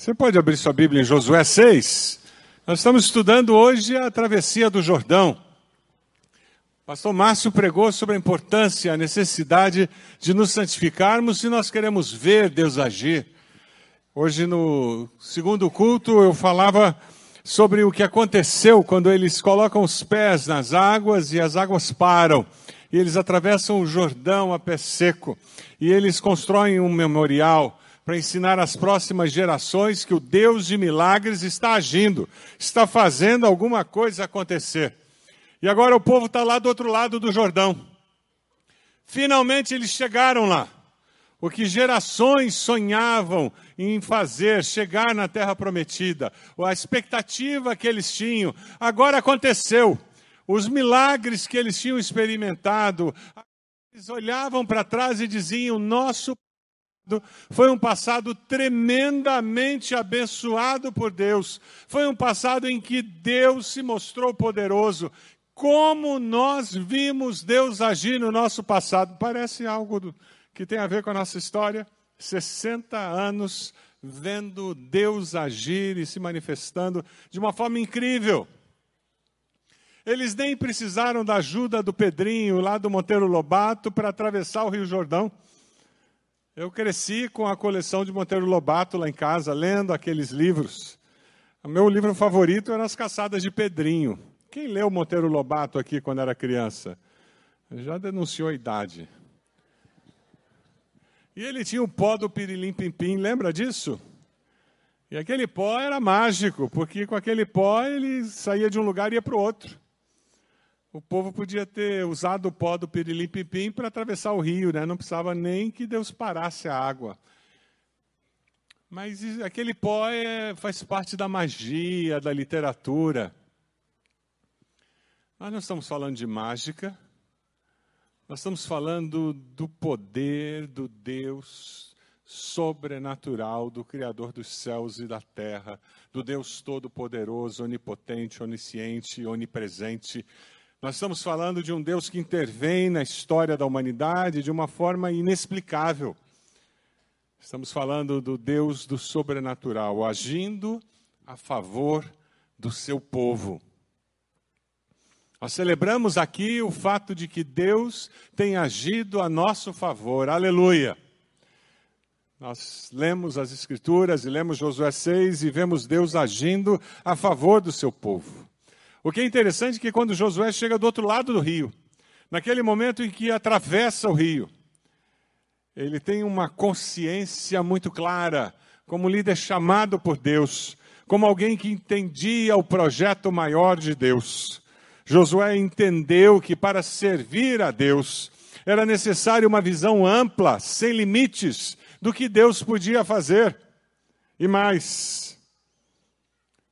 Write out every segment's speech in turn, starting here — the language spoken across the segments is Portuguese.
Você pode abrir sua Bíblia em Josué 6. Nós estamos estudando hoje a travessia do Jordão. O pastor Márcio pregou sobre a importância, a necessidade de nos santificarmos se nós queremos ver Deus agir. Hoje, no segundo culto, eu falava sobre o que aconteceu quando eles colocam os pés nas águas e as águas param. E eles atravessam o Jordão a pé seco. E eles constroem um memorial para ensinar às próximas gerações que o Deus de milagres está agindo, está fazendo alguma coisa acontecer. E agora o povo está lá do outro lado do Jordão. Finalmente eles chegaram lá. O que gerações sonhavam em fazer, chegar na terra prometida, a expectativa que eles tinham, agora aconteceu. Os milagres que eles tinham experimentado, eles olhavam para trás e diziam: Nosso foi um passado tremendamente abençoado por Deus. Foi um passado em que Deus se mostrou poderoso. Como nós vimos Deus agir no nosso passado. Parece algo que tem a ver com a nossa história. 60 anos vendo Deus agir e se manifestando de uma forma incrível. Eles nem precisaram da ajuda do Pedrinho, lá do Monteiro Lobato, para atravessar o Rio Jordão. Eu cresci com a coleção de Monteiro Lobato lá em casa, lendo aqueles livros. O meu livro favorito era As Caçadas de Pedrinho. Quem leu Monteiro Lobato aqui quando era criança? Já denunciou a idade. E ele tinha o pó do pirilim pim lembra disso? E aquele pó era mágico, porque com aquele pó ele saía de um lugar e ia para o outro o povo podia ter usado o pó do pirilim-pim para atravessar o rio, né? não precisava nem que Deus parasse a água. Mas aquele pó é, faz parte da magia, da literatura. Nós não estamos falando de mágica, nós estamos falando do poder do Deus sobrenatural, do Criador dos céus e da terra, do Deus Todo-Poderoso, Onipotente, Onisciente, Onipresente, nós estamos falando de um Deus que intervém na história da humanidade de uma forma inexplicável. Estamos falando do Deus do sobrenatural, agindo a favor do seu povo. Nós celebramos aqui o fato de que Deus tem agido a nosso favor. Aleluia! Nós lemos as Escrituras e lemos Josué 6 e vemos Deus agindo a favor do seu povo. O que é interessante é que quando Josué chega do outro lado do rio, naquele momento em que atravessa o rio, ele tem uma consciência muito clara, como líder chamado por Deus, como alguém que entendia o projeto maior de Deus. Josué entendeu que para servir a Deus era necessário uma visão ampla, sem limites, do que Deus podia fazer. E mais,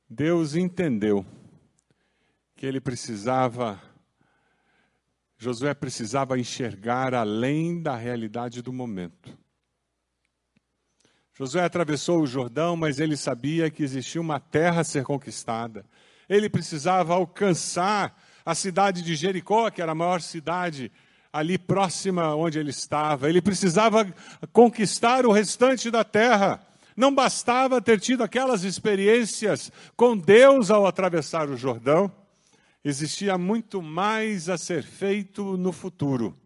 Deus entendeu que ele precisava, Josué precisava enxergar além da realidade do momento. Josué atravessou o Jordão, mas ele sabia que existia uma terra a ser conquistada. Ele precisava alcançar a cidade de Jericó, que era a maior cidade ali próxima onde ele estava. Ele precisava conquistar o restante da terra. Não bastava ter tido aquelas experiências com Deus ao atravessar o Jordão existia muito mais a ser feito no futuro.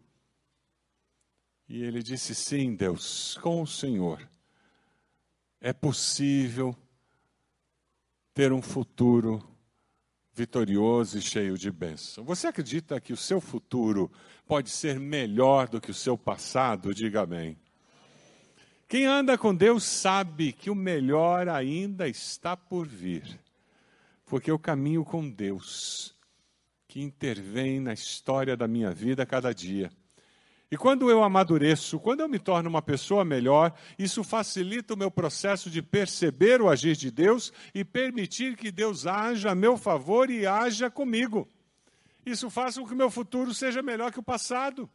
E ele disse: Sim, Deus, com o Senhor é possível ter um futuro vitorioso e cheio de bênção. Você acredita que o seu futuro pode ser melhor do que o seu passado? Diga amém. Quem anda com Deus sabe que o melhor ainda está por vir, porque eu caminho com Deus que intervém na história da minha vida a cada dia. E quando eu amadureço, quando eu me torno uma pessoa melhor, isso facilita o meu processo de perceber o agir de Deus e permitir que Deus haja a meu favor e haja comigo. Isso faz com que o meu futuro seja melhor que o passado,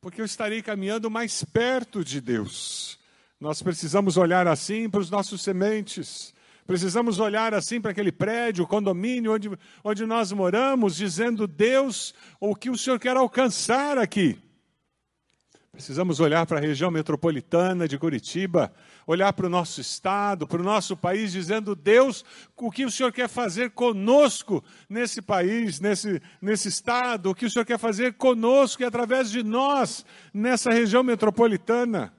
porque eu estarei caminhando mais perto de Deus. Nós precisamos olhar assim para os nossos sementes. Precisamos olhar assim para aquele prédio, condomínio onde, onde nós moramos, dizendo: Deus, o que o Senhor quer alcançar aqui? Precisamos olhar para a região metropolitana de Curitiba, olhar para o nosso estado, para o nosso país, dizendo: Deus, o que o Senhor quer fazer conosco nesse país, nesse, nesse estado, o que o Senhor quer fazer conosco e através de nós nessa região metropolitana.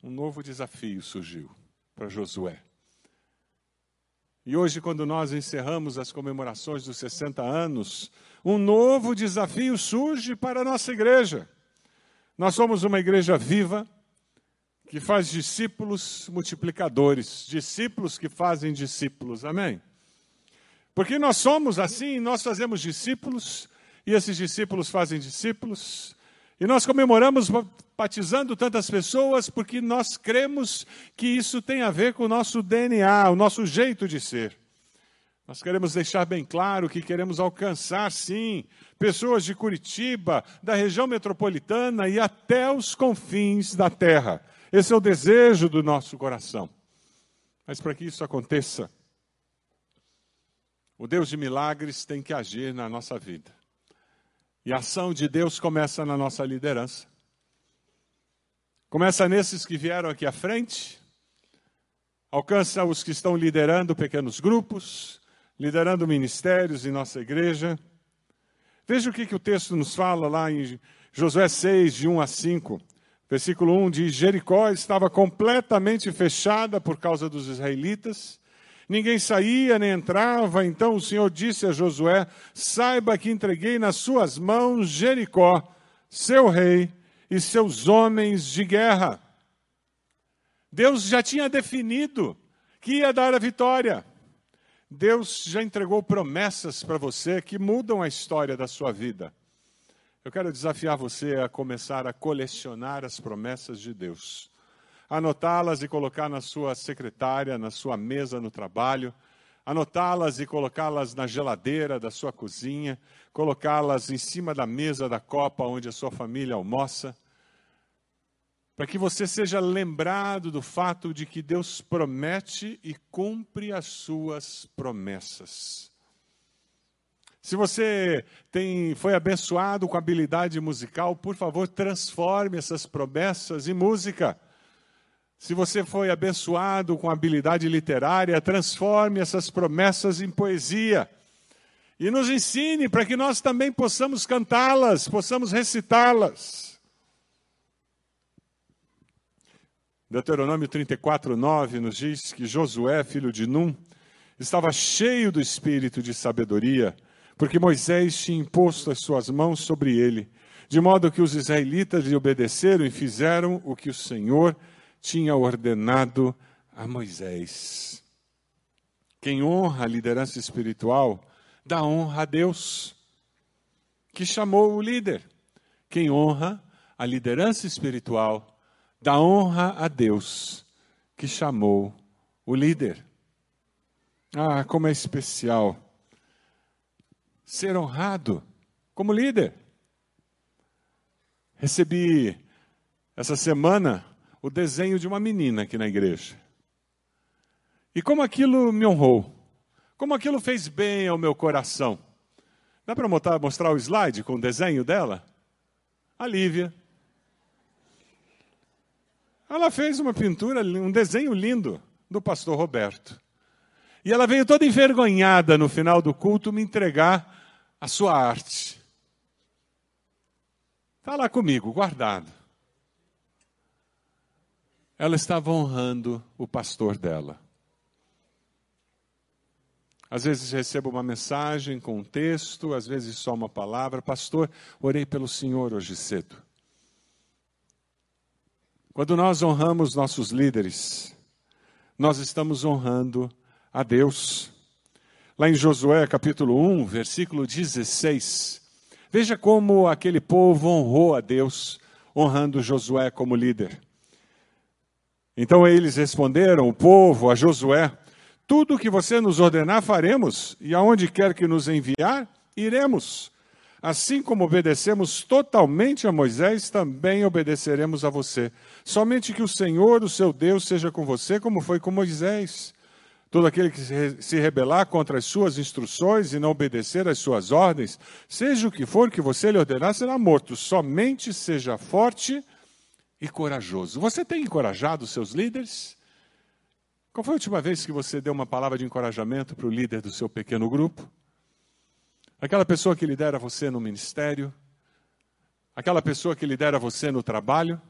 Um novo desafio surgiu para Josué. E hoje, quando nós encerramos as comemorações dos 60 anos, um novo desafio surge para a nossa igreja. Nós somos uma igreja viva, que faz discípulos multiplicadores, discípulos que fazem discípulos, amém? Porque nós somos assim, nós fazemos discípulos, e esses discípulos fazem discípulos, e nós comemoramos batizando tantas pessoas porque nós cremos que isso tem a ver com o nosso DNA, o nosso jeito de ser. Nós queremos deixar bem claro que queremos alcançar, sim, pessoas de Curitiba, da região metropolitana e até os confins da terra. Esse é o desejo do nosso coração. Mas para que isso aconteça, o Deus de milagres tem que agir na nossa vida. E a ação de Deus começa na nossa liderança. Começa nesses que vieram aqui à frente, alcança os que estão liderando pequenos grupos, liderando ministérios em nossa igreja. Veja o que, que o texto nos fala lá em Josué 6, de 1 a 5. Versículo 1 diz: Jericó estava completamente fechada por causa dos israelitas. Ninguém saía nem entrava. Então o Senhor disse a Josué: Saiba que entreguei nas suas mãos Jericó, seu rei e seus homens de guerra. Deus já tinha definido que ia dar a vitória. Deus já entregou promessas para você que mudam a história da sua vida. Eu quero desafiar você a começar a colecionar as promessas de Deus, anotá-las e colocar na sua secretária, na sua mesa no trabalho, anotá-las e colocá-las na geladeira da sua cozinha, colocá-las em cima da mesa da copa onde a sua família almoça para que você seja lembrado do fato de que Deus promete e cumpre as suas promessas. Se você tem, foi abençoado com habilidade musical, por favor, transforme essas promessas em música. Se você foi abençoado com habilidade literária, transforme essas promessas em poesia. E nos ensine para que nós também possamos cantá-las, possamos recitá-las. Deuteronômio 34, 9 nos diz que Josué, filho de Num, estava cheio do espírito de sabedoria, porque Moisés tinha imposto as suas mãos sobre ele, de modo que os israelitas lhe obedeceram e fizeram o que o Senhor tinha ordenado a Moisés. Quem honra a liderança espiritual, dá honra a Deus, que chamou o líder. Quem honra a liderança espiritual, da honra a Deus que chamou o líder. Ah, como é especial ser honrado como líder. Recebi essa semana o desenho de uma menina aqui na igreja. E como aquilo me honrou, como aquilo fez bem ao meu coração. Dá para mostrar, o slide com o desenho dela? A Lívia. Ela fez uma pintura, um desenho lindo do pastor Roberto. E ela veio toda envergonhada no final do culto me entregar a sua arte. Está lá comigo, guardado. Ela estava honrando o pastor dela. Às vezes recebo uma mensagem com um texto, às vezes só uma palavra. Pastor, orei pelo Senhor hoje cedo. Quando nós honramos nossos líderes, nós estamos honrando a Deus. Lá em Josué capítulo 1, versículo 16, veja como aquele povo honrou a Deus, honrando Josué como líder. Então eles responderam, o povo, a Josué: Tudo o que você nos ordenar faremos, e aonde quer que nos enviar, iremos. Assim como obedecemos totalmente a Moisés, também obedeceremos a você. Somente que o Senhor, o seu Deus, seja com você, como foi com Moisés. Todo aquele que se rebelar contra as suas instruções e não obedecer às suas ordens, seja o que for que você lhe ordenar, será morto. Somente seja forte e corajoso. Você tem encorajado seus líderes? Qual foi a última vez que você deu uma palavra de encorajamento para o líder do seu pequeno grupo? Aquela pessoa que lidera você no ministério? Aquela pessoa que lidera você no trabalho?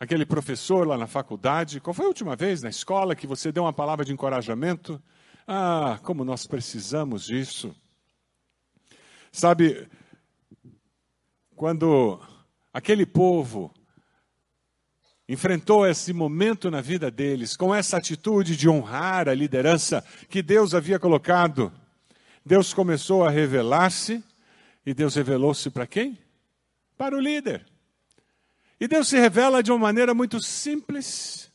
aquele professor lá na faculdade? Qual foi a última vez na escola que você deu uma palavra de encorajamento? Ah, como nós precisamos disso. Sabe, quando aquele povo enfrentou esse momento na vida deles com essa atitude de honrar a liderança que Deus havia colocado, Deus começou a revelar-se e Deus revelou-se para quem? Para o líder. E Deus se revela de uma maneira muito simples,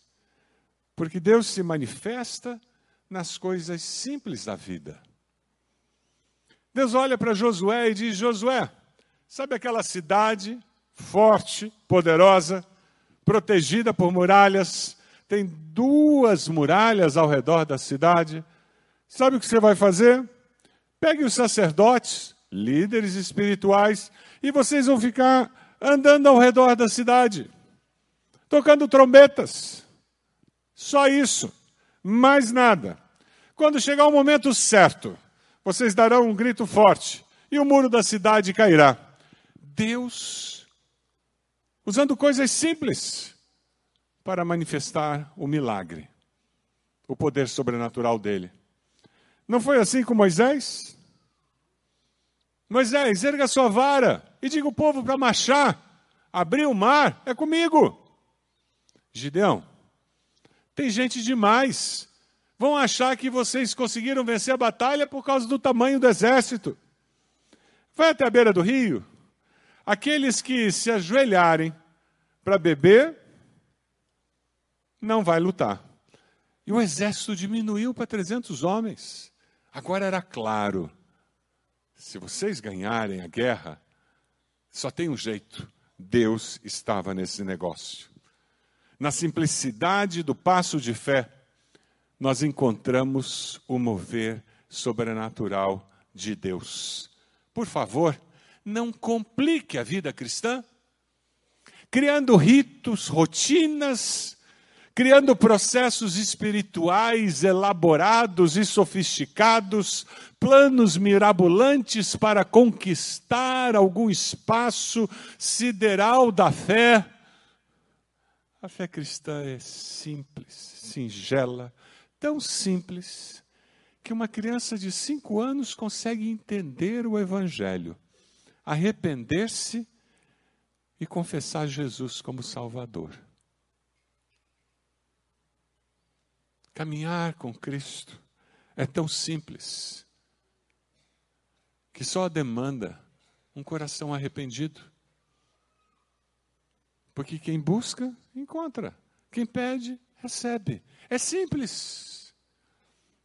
porque Deus se manifesta nas coisas simples da vida. Deus olha para Josué e diz: Josué, sabe aquela cidade forte, poderosa, protegida por muralhas, tem duas muralhas ao redor da cidade. Sabe o que você vai fazer? Pegue os sacerdotes, líderes espirituais, e vocês vão ficar andando ao redor da cidade, tocando trombetas. Só isso, mais nada. Quando chegar o momento certo, vocês darão um grito forte e o muro da cidade cairá. Deus, usando coisas simples para manifestar o milagre, o poder sobrenatural dele. Não foi assim com Moisés? Moisés, erga sua vara e diga o povo para marchar. Abrir o mar é comigo. Gideão, tem gente demais. Vão achar que vocês conseguiram vencer a batalha por causa do tamanho do exército. Vai até a beira do rio. Aqueles que se ajoelharem para beber, não vai lutar. E o exército diminuiu para 300 homens. Agora era claro se vocês ganharem a guerra, só tem um jeito: Deus estava nesse negócio. Na simplicidade do passo de fé, nós encontramos o mover sobrenatural de Deus. Por favor, não complique a vida cristã, criando ritos, rotinas, criando processos espirituais elaborados e sofisticados, planos mirabolantes para conquistar algum espaço sideral da fé. A fé cristã é simples, singela, tão simples que uma criança de cinco anos consegue entender o Evangelho, arrepender-se e confessar Jesus como Salvador. Caminhar com Cristo é tão simples que só demanda um coração arrependido. Porque quem busca, encontra. Quem pede, recebe. É simples.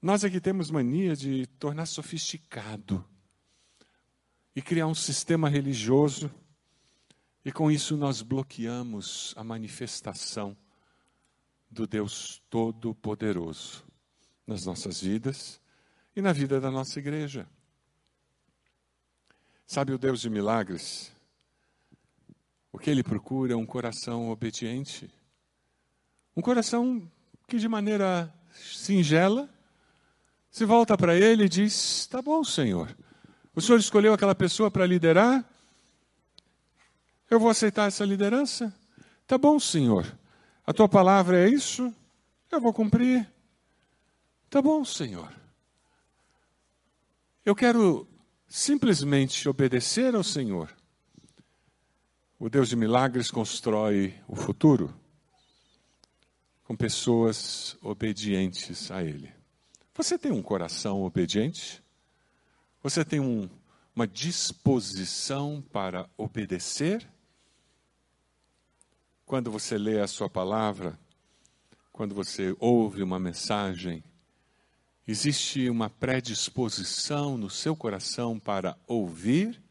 Nós aqui temos mania de tornar sofisticado e criar um sistema religioso, e com isso nós bloqueamos a manifestação do Deus Todo-Poderoso nas nossas vidas e na vida da nossa igreja. Sabe o Deus de milagres? O que ele procura é um coração obediente. Um coração que, de maneira singela, se volta para ele e diz: Tá bom, Senhor. O Senhor escolheu aquela pessoa para liderar? Eu vou aceitar essa liderança? Tá bom, Senhor. A tua palavra é isso? Eu vou cumprir. Tá bom, Senhor. Eu quero simplesmente obedecer ao Senhor. O Deus de milagres constrói o futuro com pessoas obedientes a Ele. Você tem um coração obediente? Você tem um, uma disposição para obedecer? Quando você lê a sua palavra, quando você ouve uma mensagem, existe uma predisposição no seu coração para ouvir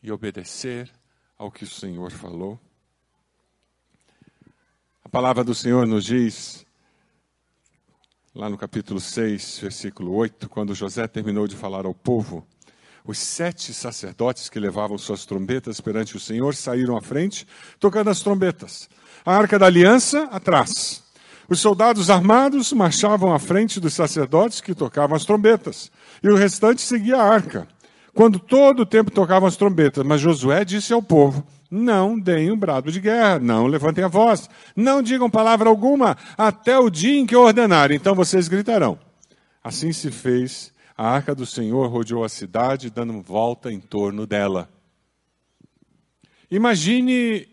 e obedecer ao que o Senhor falou? A palavra do Senhor nos diz, lá no capítulo 6, versículo 8, quando José terminou de falar ao povo, os sete sacerdotes que levavam suas trombetas perante o Senhor saíram à frente, tocando as trombetas. A arca da aliança atrás. Os soldados armados marchavam à frente dos sacerdotes que tocavam as trombetas, e o restante seguia a arca. Quando todo o tempo tocavam as trombetas, mas Josué disse ao povo: Não deem um brado de guerra, não levantem a voz, não digam palavra alguma, até o dia em que ordenar, então vocês gritarão. Assim se fez, a arca do Senhor rodeou a cidade, dando volta em torno dela. Imagine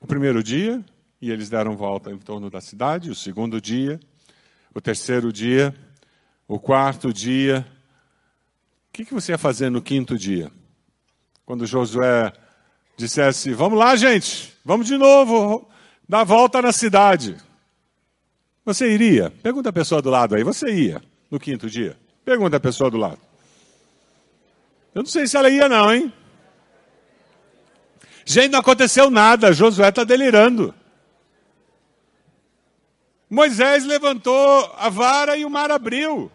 o primeiro dia, e eles deram volta em torno da cidade, o segundo dia, o terceiro dia, o quarto dia. O que você ia fazer no quinto dia? Quando Josué dissesse: Vamos lá, gente, vamos de novo dar volta na cidade. Você iria? Pergunta a pessoa do lado aí: Você ia no quinto dia? Pergunta a pessoa do lado. Eu não sei se ela ia, não, hein? Gente, não aconteceu nada, Josué está delirando. Moisés levantou a vara e o mar abriu.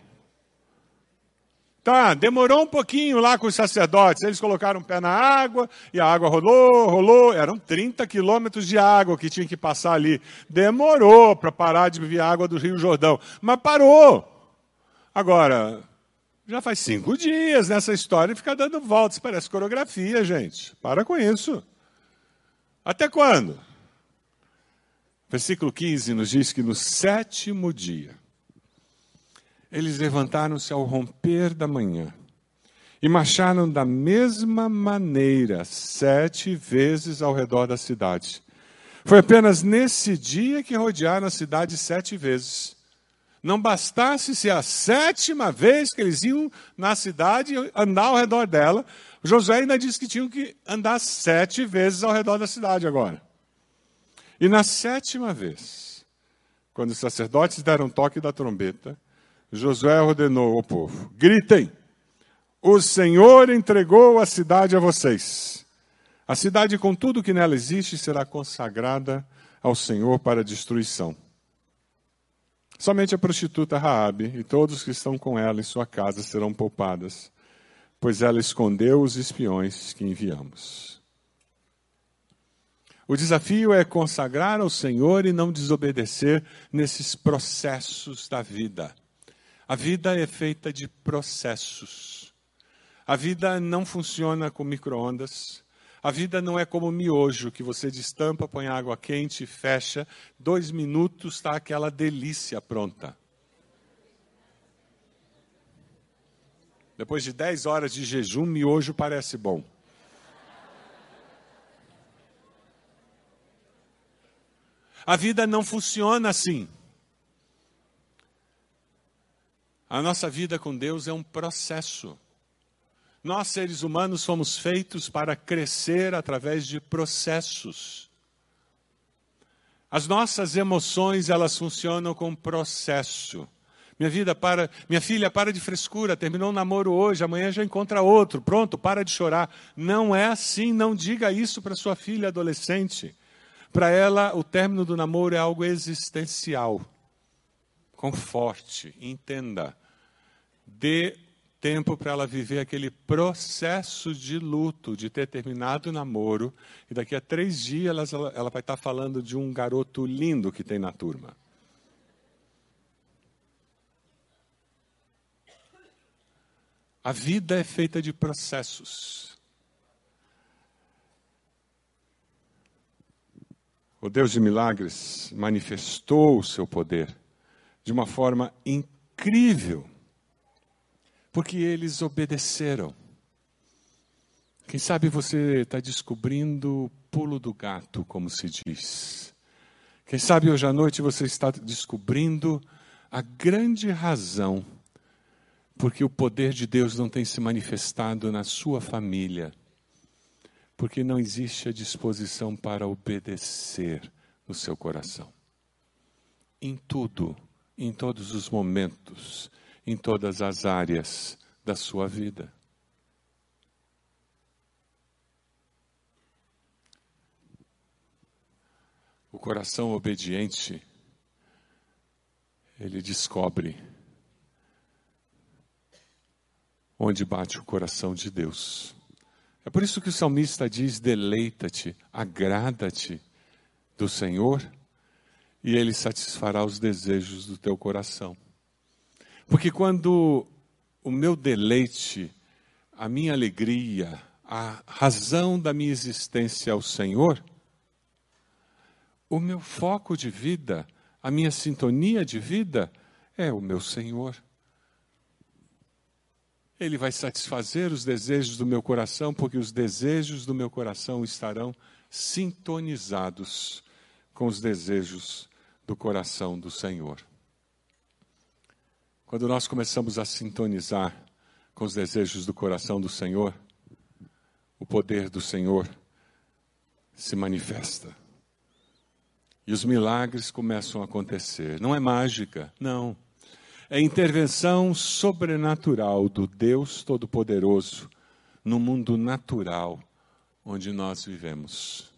Tá, demorou um pouquinho lá com os sacerdotes. Eles colocaram o pé na água e a água rolou, rolou. Eram 30 quilômetros de água que tinha que passar ali. Demorou para parar de vir água do Rio Jordão. Mas parou. Agora, já faz cinco dias nessa história e fica dando voltas. Parece coreografia, gente. Para com isso. Até quando? Versículo 15 nos diz que no sétimo dia, eles levantaram-se ao romper da manhã e marcharam da mesma maneira sete vezes ao redor da cidade. Foi apenas nesse dia que rodearam a cidade sete vezes. Não bastasse ser a sétima vez que eles iam na cidade andar ao redor dela, Josué ainda disse que tinham que andar sete vezes ao redor da cidade agora. E na sétima vez, quando os sacerdotes deram toque da trombeta, Josué ordenou ao povo: gritem, o Senhor entregou a cidade a vocês. A cidade, com tudo que nela existe, será consagrada ao Senhor para destruição. Somente a prostituta Raabe e todos que estão com ela em sua casa serão poupadas, pois ela escondeu os espiões que enviamos. O desafio é consagrar ao Senhor e não desobedecer nesses processos da vida. A vida é feita de processos. A vida não funciona com micro-ondas. A vida não é como miojo, que você destampa, põe água quente, fecha, dois minutos está aquela delícia pronta. Depois de dez horas de jejum, miojo parece bom. A vida não funciona assim. A nossa vida com Deus é um processo. Nós, seres humanos, fomos feitos para crescer através de processos. As nossas emoções, elas funcionam com processo. Minha vida para, minha filha, para de frescura, terminou um namoro hoje, amanhã já encontra outro. Pronto, para de chorar. Não é assim, não diga isso para sua filha adolescente. Para ela, o término do namoro é algo existencial. Conforte, entenda. Dê tempo para ela viver aquele processo de luto, de ter terminado o namoro, e daqui a três dias ela, ela vai estar falando de um garoto lindo que tem na turma. A vida é feita de processos. o Deus de milagres manifestou o seu poder de uma forma incrível, porque eles obedeceram. Quem sabe você está descobrindo o pulo do gato, como se diz. Quem sabe hoje à noite você está descobrindo a grande razão porque o poder de Deus não tem se manifestado na sua família porque não existe a disposição para obedecer no seu coração. Em tudo, em todos os momentos, em todas as áreas da sua vida. O coração obediente ele descobre onde bate o coração de Deus. É por isso que o salmista diz: deleita-te, agrada-te do Senhor, e Ele satisfará os desejos do teu coração. Porque quando o meu deleite, a minha alegria, a razão da minha existência é o Senhor, o meu foco de vida, a minha sintonia de vida é o meu Senhor. Ele vai satisfazer os desejos do meu coração, porque os desejos do meu coração estarão sintonizados com os desejos do coração do Senhor. Quando nós começamos a sintonizar com os desejos do coração do Senhor, o poder do Senhor se manifesta. E os milagres começam a acontecer. Não é mágica, não. É intervenção sobrenatural do Deus Todo-Poderoso no mundo natural onde nós vivemos.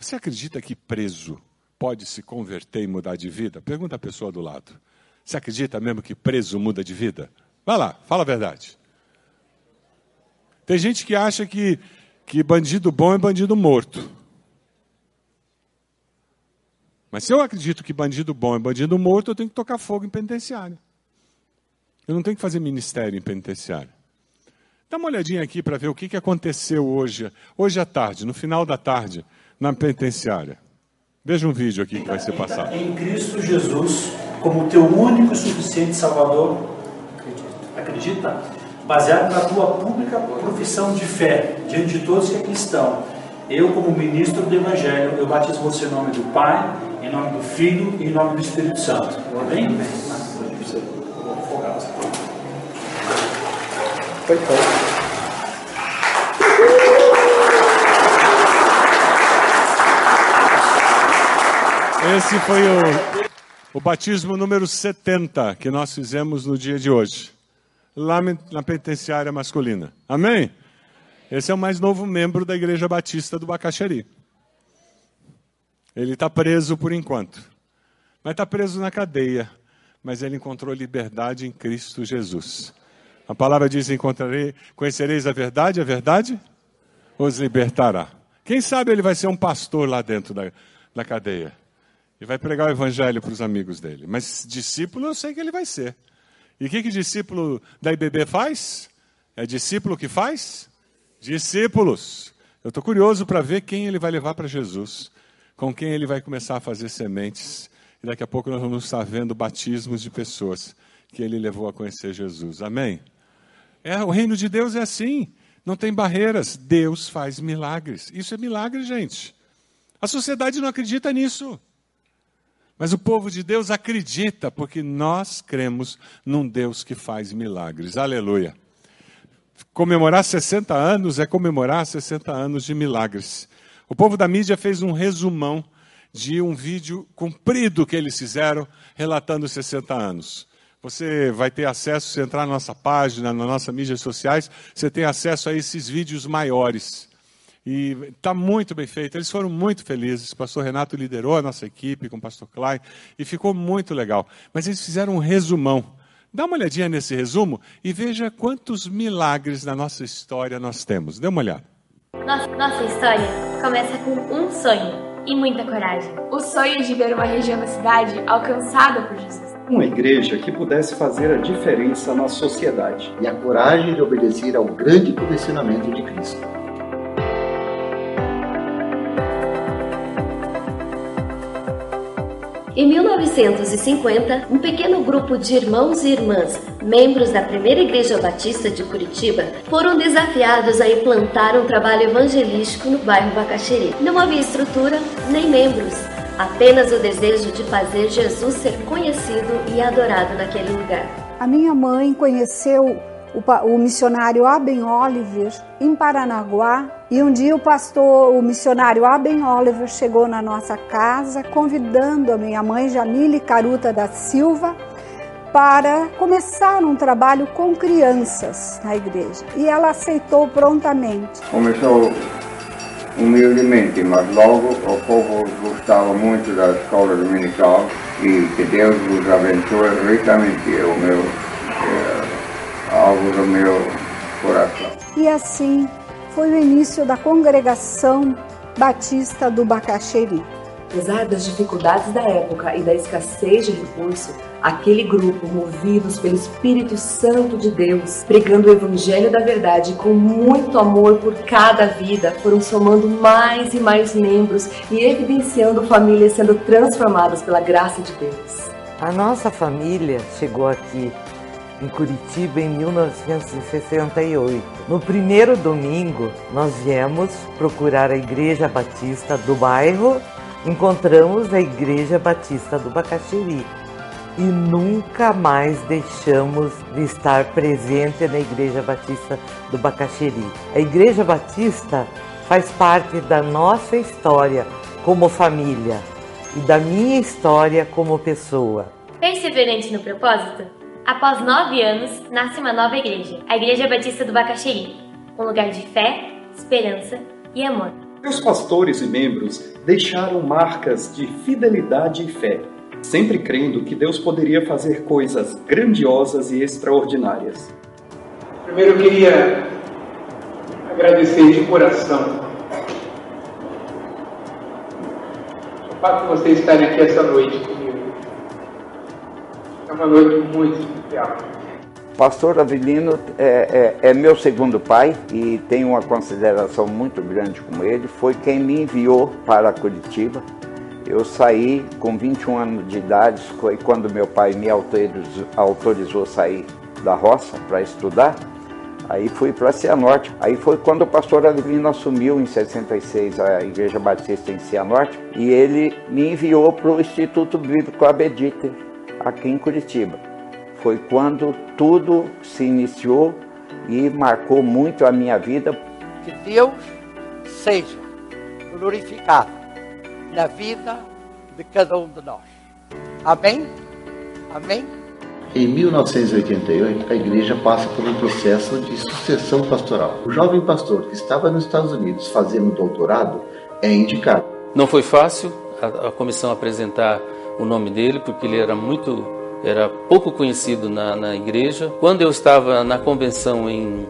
Você acredita que preso pode se converter e mudar de vida? Pergunta a pessoa do lado. Você acredita mesmo que preso muda de vida? Vai lá, fala a verdade. Tem gente que acha que, que bandido bom é bandido morto. Mas se eu acredito que bandido bom é bandido morto, eu tenho que tocar fogo em penitenciário. Eu não tenho que fazer ministério em penitenciário. Dá uma olhadinha aqui para ver o que, que aconteceu hoje, hoje à tarde, no final da tarde, na penitenciária. Veja um vídeo aqui que vai ser passado. Em Cristo Jesus, como teu único e suficiente Salvador, acredita? Baseado na tua pública profissão de fé, diante de todos que aqui estão. Eu, como ministro do Evangelho, eu batizo você em nome do Pai, em nome do Filho e em nome do Espírito Santo. Amém? Foi Esse foi o, o batismo número 70 que nós fizemos no dia de hoje, lá na penitenciária masculina. Amém? Esse é o mais novo membro da Igreja Batista do Bacaxeri. Ele está preso por enquanto. Mas está preso na cadeia. Mas ele encontrou liberdade em Cristo Jesus. A palavra diz: encontrarei, conhecereis a verdade, a verdade os libertará. Quem sabe ele vai ser um pastor lá dentro da, da cadeia. E vai pregar o evangelho para os amigos dele. Mas discípulo eu sei que ele vai ser. E o que, que discípulo da IBB faz? É discípulo que faz? Discípulos. Eu estou curioso para ver quem ele vai levar para Jesus com quem ele vai começar a fazer sementes. E daqui a pouco nós vamos estar vendo batismos de pessoas que ele levou a conhecer Jesus. Amém? É, o reino de Deus é assim. Não tem barreiras. Deus faz milagres. Isso é milagre, gente. A sociedade não acredita nisso. Mas o povo de Deus acredita, porque nós cremos num Deus que faz milagres. Aleluia. Comemorar 60 anos é comemorar 60 anos de milagres. O povo da mídia fez um resumão de um vídeo comprido que eles fizeram relatando os 60 anos. Você vai ter acesso, se entrar na nossa página, nas nossas mídias sociais, você tem acesso a esses vídeos maiores. E está muito bem feito, eles foram muito felizes. O pastor Renato liderou a nossa equipe com o pastor Klein e ficou muito legal. Mas eles fizeram um resumão. Dá uma olhadinha nesse resumo e veja quantos milagres na nossa história nós temos. Dê uma olhada. Nossa, nossa história começa com um sonho e muita coragem. O sonho de ver uma região da cidade alcançada por Jesus. Uma igreja que pudesse fazer a diferença na sociedade. E a coragem de obedecer ao grande comissionamento de Cristo. Em 1950, um pequeno grupo de irmãos e irmãs, membros da Primeira Igreja Batista de Curitiba, foram desafiados a implantar um trabalho evangelístico no bairro Bacaxeri. Não havia estrutura nem membros, apenas o desejo de fazer Jesus ser conhecido e adorado naquele lugar. A minha mãe conheceu o, o missionário Aben Oliver em Paranaguá e um dia o pastor, o missionário Aben Oliver chegou na nossa casa convidando a minha mãe Jamile Caruta da Silva para começar um trabalho com crianças na igreja e ela aceitou prontamente. Começou humildemente, mas logo o povo gostava muito da escola dominical e que Deus vos abençoe ricamente é o meu, é, algo do meu coração. E assim foi o início da congregação batista do Bacaxeri. Apesar das dificuldades da época e da escassez de recurso, aquele grupo, movidos pelo Espírito Santo de Deus, pregando o Evangelho da Verdade com muito amor por cada vida, foram somando mais e mais membros e evidenciando famílias sendo transformadas pela graça de Deus. A nossa família chegou aqui em Curitiba em 1968. No primeiro domingo, nós viemos procurar a Igreja Batista do bairro encontramos a Igreja Batista do Bacaxiri e nunca mais deixamos de estar presente na Igreja Batista do Bacaxiri. A Igreja Batista faz parte da nossa história como família e da minha história como pessoa. Perseverante no propósito? Após nove anos, nasce uma nova igreja, a Igreja Batista do Bacaxiri, um lugar de fé, esperança e amor. Meus pastores e membros deixaram marcas de fidelidade e fé, sempre crendo que Deus poderia fazer coisas grandiosas e extraordinárias. Primeiro eu queria agradecer de coração o fato de vocês estarem aqui essa noite comigo. É uma noite muito especial. Pastor Avelino é, é, é, meu segundo pai e tenho uma consideração muito grande com ele. Foi quem me enviou para Curitiba. Eu saí com 21 anos de idade, foi quando meu pai me autorizou, autorizou sair da roça para estudar. Aí fui para Cianorte. Aí foi quando o pastor Avelino assumiu em 66 a Igreja Batista em Cianorte e ele me enviou para o Instituto Bíblico Abediter, aqui em Curitiba foi quando tudo se iniciou e marcou muito a minha vida. Que Deus seja glorificado na vida de cada um de nós. Amém? Amém? Em 1988, a igreja passa por um processo de sucessão pastoral. O jovem pastor que estava nos Estados Unidos fazendo doutorado é indicado. Não foi fácil a, a comissão apresentar o nome dele, porque ele era muito era pouco conhecido na, na igreja. Quando eu estava na convenção em,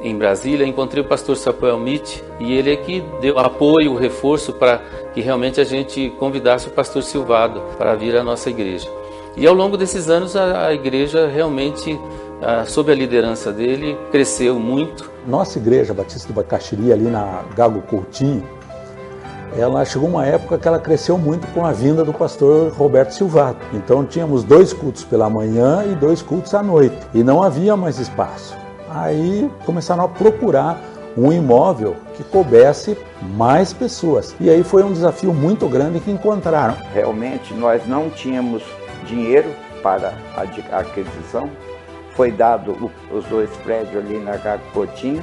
em Brasília, encontrei o pastor Samuel Mitch e ele é que deu apoio, reforço para que realmente a gente convidasse o pastor Silvado para vir à nossa igreja. E ao longo desses anos a, a igreja realmente, sob a liderança dele, cresceu muito. Nossa igreja Batista do Bacaxiri, ali na Gago Coutinho, ela chegou uma época que ela cresceu muito com a vinda do pastor Roberto Silvato. Então tínhamos dois cultos pela manhã e dois cultos à noite e não havia mais espaço. Aí começaram a procurar um imóvel que coubesse mais pessoas. E aí foi um desafio muito grande que encontraram. Realmente nós não tínhamos dinheiro para a aquisição. Foi dado os dois prédios ali na Cacotinho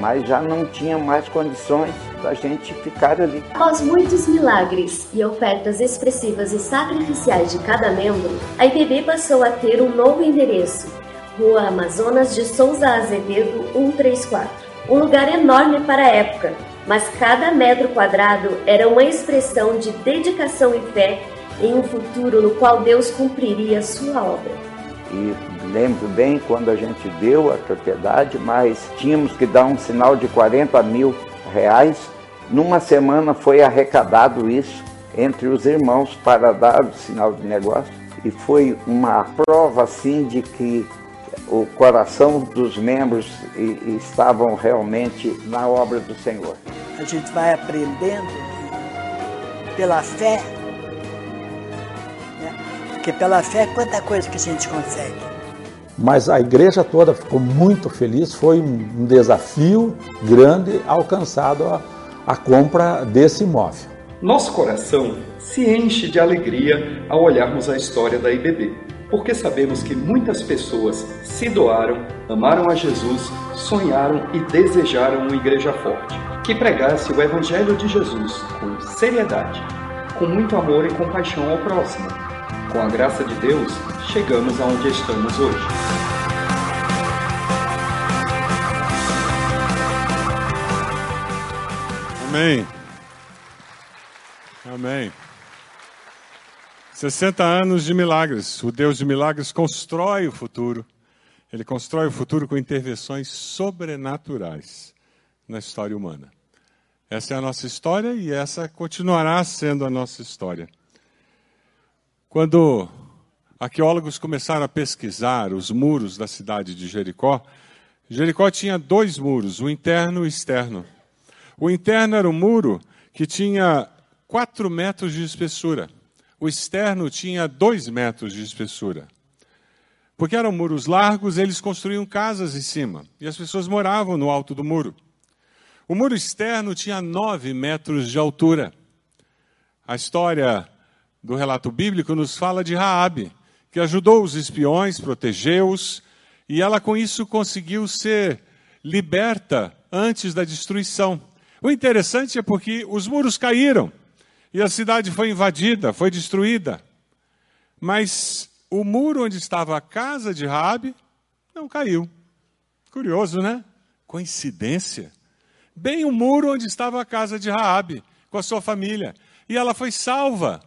mas já não tinha mais condições da gente ficar ali. Após muitos milagres e ofertas expressivas e sacrificiais de cada membro, a IPB passou a ter um novo endereço, Rua Amazonas de Souza Azevedo 134. Um lugar enorme para a época, mas cada metro quadrado era uma expressão de dedicação e fé em um futuro no qual Deus cumpriria sua obra. E lembro bem quando a gente deu a propriedade, mas tínhamos que dar um sinal de 40 mil reais. Numa semana foi arrecadado isso entre os irmãos para dar o sinal de negócio. E foi uma prova assim de que o coração dos membros estavam realmente na obra do Senhor. A gente vai aprendendo pela fé porque pela fé, quanta coisa que a gente consegue. Mas a igreja toda ficou muito feliz, foi um desafio grande alcançado a, a compra desse imóvel. Nosso coração se enche de alegria ao olharmos a história da IBB, porque sabemos que muitas pessoas se doaram, amaram a Jesus, sonharam e desejaram uma igreja forte, que pregasse o Evangelho de Jesus com seriedade, com muito amor e compaixão ao próximo com a graça de Deus, chegamos aonde estamos hoje. Amém. Amém. 60 anos de milagres. O Deus de milagres constrói o futuro. Ele constrói o futuro com intervenções sobrenaturais na história humana. Essa é a nossa história e essa continuará sendo a nossa história. Quando arqueólogos começaram a pesquisar os muros da cidade de Jericó, Jericó tinha dois muros, o interno e o externo. O interno era um muro que tinha quatro metros de espessura. O externo tinha dois metros de espessura. Porque eram muros largos, eles construíam casas em cima e as pessoas moravam no alto do muro. O muro externo tinha nove metros de altura. A história do relato bíblico nos fala de Raabe, que ajudou os espiões, protegeu-os, e ela com isso conseguiu ser liberta antes da destruição. O interessante é porque os muros caíram e a cidade foi invadida, foi destruída. Mas o muro onde estava a casa de Raabe não caiu. Curioso, né? Coincidência bem o muro onde estava a casa de Raabe, com a sua família. E ela foi salva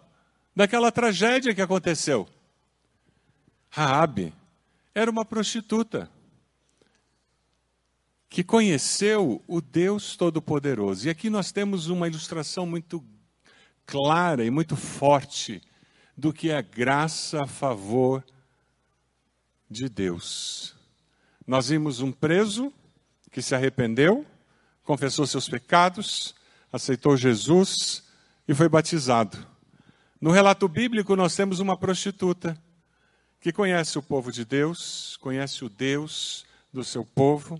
daquela tragédia que aconteceu. Raabe era uma prostituta que conheceu o Deus Todo-Poderoso. E aqui nós temos uma ilustração muito clara e muito forte do que é graça a favor de Deus. Nós vimos um preso que se arrependeu, confessou seus pecados, aceitou Jesus e foi batizado. No relato bíblico, nós temos uma prostituta que conhece o povo de Deus, conhece o Deus do seu povo.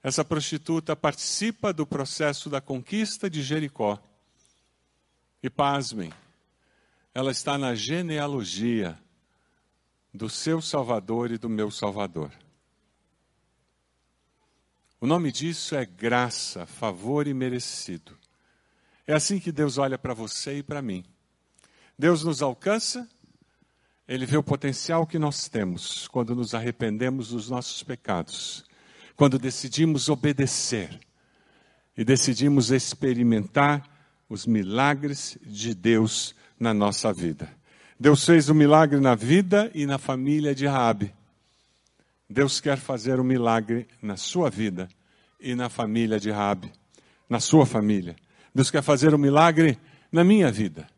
Essa prostituta participa do processo da conquista de Jericó. E pasmem, ela está na genealogia do seu Salvador e do meu Salvador. O nome disso é graça, favor e merecido. É assim que Deus olha para você e para mim. Deus nos alcança, Ele vê o potencial que nós temos quando nos arrependemos dos nossos pecados, quando decidimos obedecer e decidimos experimentar os milagres de Deus na nossa vida. Deus fez um milagre na vida e na família de Raabe. Deus quer fazer um milagre na sua vida e na família de Rabi, na sua família. Deus quer fazer um milagre na minha vida.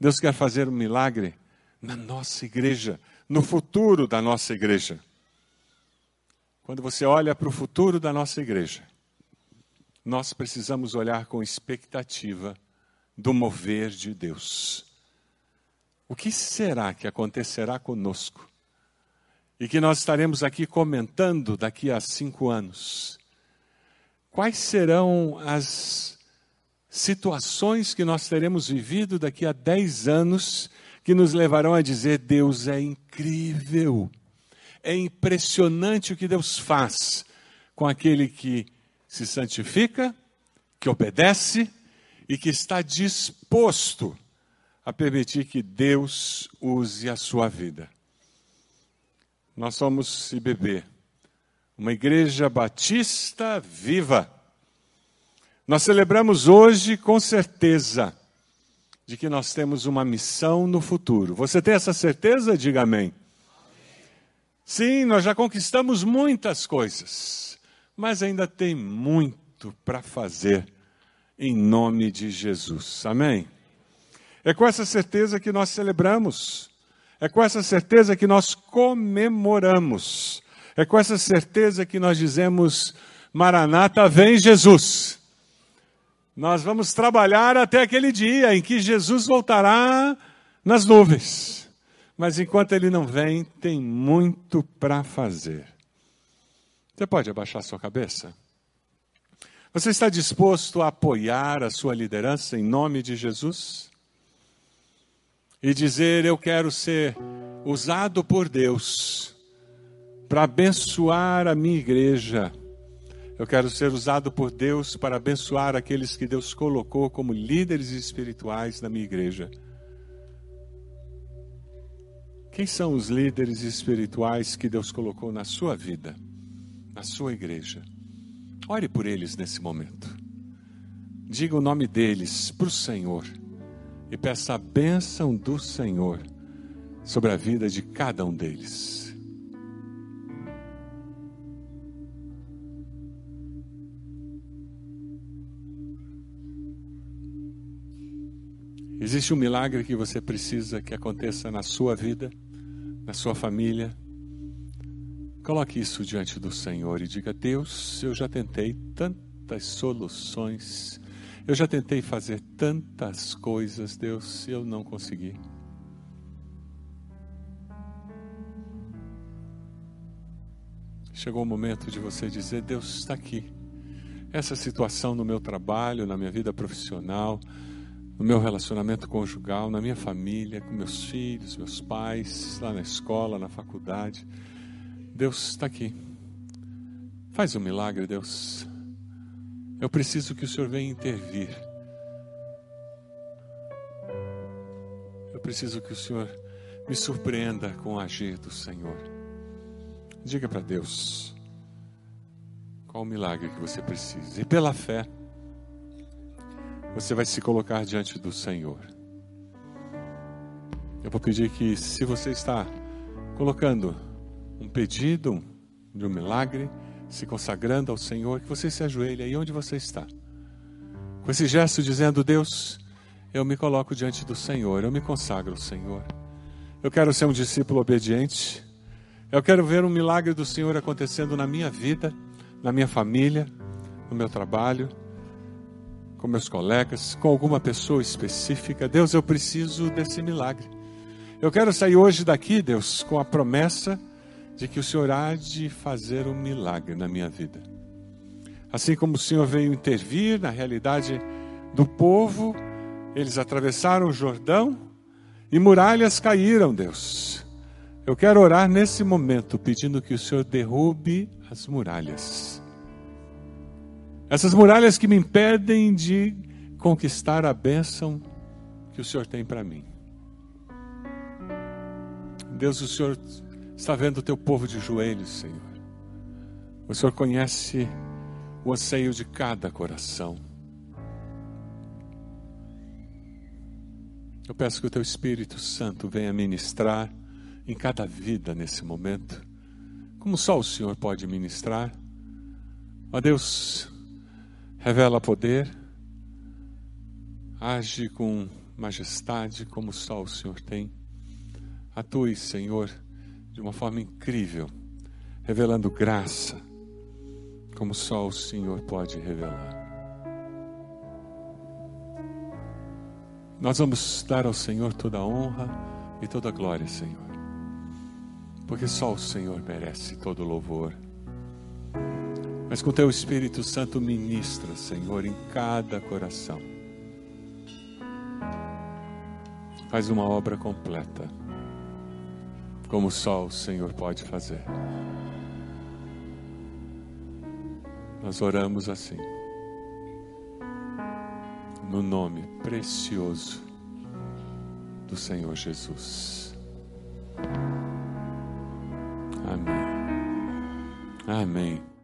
Deus quer fazer um milagre na nossa igreja, no futuro da nossa igreja. Quando você olha para o futuro da nossa igreja, nós precisamos olhar com expectativa do mover de Deus. O que será que acontecerá conosco? e que nós estaremos aqui comentando daqui a cinco anos. Quais serão as situações que nós teremos vivido daqui a dez anos que nos levarão a dizer: Deus é incrível, é impressionante o que Deus faz com aquele que se santifica, que obedece e que está disposto a permitir que Deus use a sua vida. Nós somos IBB, uma igreja batista viva. Nós celebramos hoje com certeza de que nós temos uma missão no futuro. Você tem essa certeza? Diga amém. Sim, nós já conquistamos muitas coisas, mas ainda tem muito para fazer em nome de Jesus. Amém? É com essa certeza que nós celebramos é com essa certeza que nós comemoramos. É com essa certeza que nós dizemos: Maranata, vem Jesus. Nós vamos trabalhar até aquele dia em que Jesus voltará nas nuvens. Mas enquanto ele não vem, tem muito para fazer. Você pode abaixar sua cabeça? Você está disposto a apoiar a sua liderança em nome de Jesus? e dizer: Eu quero ser usado por Deus para abençoar a minha igreja. Eu quero ser usado por Deus para abençoar aqueles que Deus colocou como líderes espirituais na minha igreja. Quem são os líderes espirituais que Deus colocou na sua vida, na sua igreja? Ore por eles nesse momento. diga o nome deles para o Senhor e peça a bênção do Senhor sobre a vida de cada um deles. Existe um milagre que você precisa que aconteça na sua vida, na sua família. Coloque isso diante do Senhor e diga: Deus, eu já tentei tantas soluções, eu já tentei fazer tantas coisas, Deus, eu não consegui. Chegou o momento de você dizer: Deus está aqui. Essa situação no meu trabalho, na minha vida profissional, no meu relacionamento conjugal, na minha família, com meus filhos, meus pais, lá na escola, na faculdade. Deus está aqui. Faz um milagre, Deus. Eu preciso que o Senhor venha intervir. Eu preciso que o Senhor me surpreenda com o agir do Senhor. Diga para Deus qual o milagre que você precisa. E pela fé, você vai se colocar diante do Senhor. Eu vou pedir que, se você está colocando um pedido de um milagre, se consagrando ao Senhor, que você se ajoelhe aí onde você está. Com esse gesto dizendo: Deus, eu me coloco diante do Senhor, eu me consagro ao Senhor. Eu quero ser um discípulo obediente. Eu quero ver um milagre do Senhor acontecendo na minha vida, na minha família, no meu trabalho com meus colegas, com alguma pessoa específica. Deus, eu preciso desse milagre. Eu quero sair hoje daqui, Deus, com a promessa de que o Senhor há de fazer um milagre na minha vida. Assim como o Senhor veio intervir na realidade do povo, eles atravessaram o Jordão e muralhas caíram, Deus. Eu quero orar nesse momento pedindo que o Senhor derrube as muralhas essas muralhas que me impedem de conquistar a bênção que o Senhor tem para mim. Deus, o Senhor está vendo o teu povo de joelhos, Senhor. O Senhor conhece o anseio de cada coração. Eu peço que o teu Espírito Santo venha ministrar em cada vida nesse momento, como só o Senhor pode ministrar. Ó Deus, revela poder, age com majestade como só o Senhor tem. Atue, Senhor, de uma forma incrível, revelando graça como só o Senhor pode revelar. Nós vamos dar ao Senhor toda a honra e toda a glória, Senhor, porque só o Senhor merece todo o louvor. Mas com teu Espírito Santo ministra, Senhor, em cada coração. Faz uma obra completa, como só o Senhor pode fazer. Nós oramos assim, no nome precioso do Senhor Jesus. Amém. Amém.